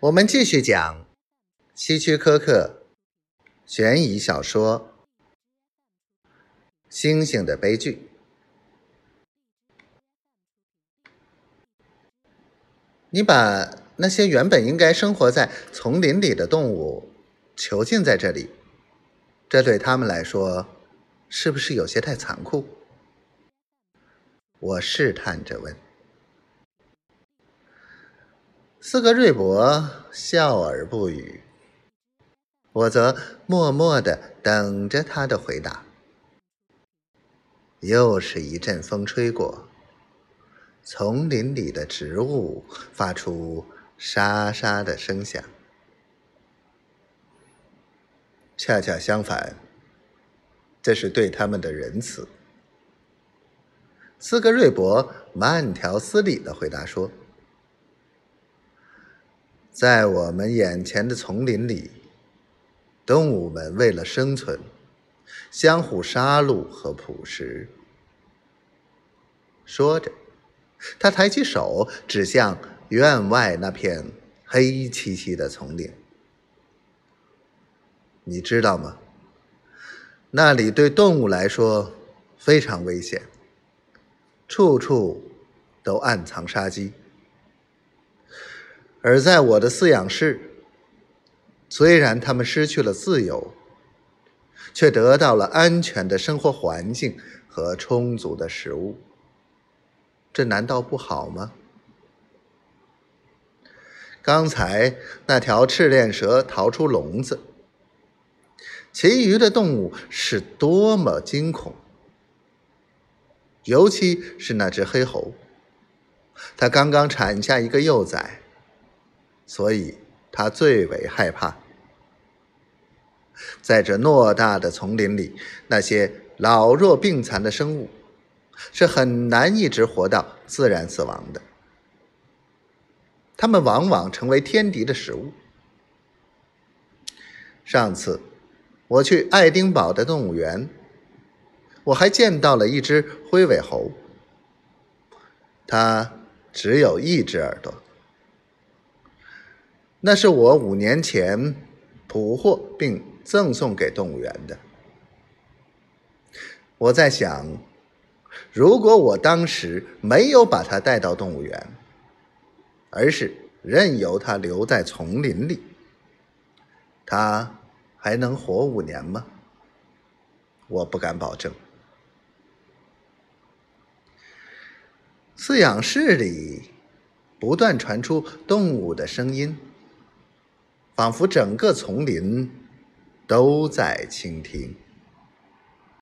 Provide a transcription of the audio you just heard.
我们继续讲希区柯克悬疑小说《星星的悲剧》。你把那些原本应该生活在丛林里的动物囚禁在这里，这对他们来说是不是有些太残酷？我试探着问。斯格瑞伯笑而不语，我则默默的等着他的回答。又是一阵风吹过，丛林里的植物发出沙沙的声响。恰恰相反，这是对他们的仁慈。斯格瑞伯慢条斯理的回答说。在我们眼前的丛林里，动物们为了生存，相互杀戮和捕食。说着，他抬起手指向院外那片黑漆漆的丛林。你知道吗？那里对动物来说非常危险，处处都暗藏杀机。而在我的饲养室，虽然他们失去了自由，却得到了安全的生活环境和充足的食物。这难道不好吗？刚才那条赤链蛇逃出笼子，其余的动物是多么惊恐，尤其是那只黑猴，它刚刚产下一个幼崽。所以，他最为害怕。在这偌大的丛林里，那些老弱病残的生物是很难一直活到自然死亡的。它们往往成为天敌的食物。上次我去爱丁堡的动物园，我还见到了一只灰尾猴，它只有一只耳朵。那是我五年前捕获并赠送给动物园的。我在想，如果我当时没有把它带到动物园，而是任由它留在丛林里，它还能活五年吗？我不敢保证。饲养室里不断传出动物的声音。仿佛整个丛林都在倾听。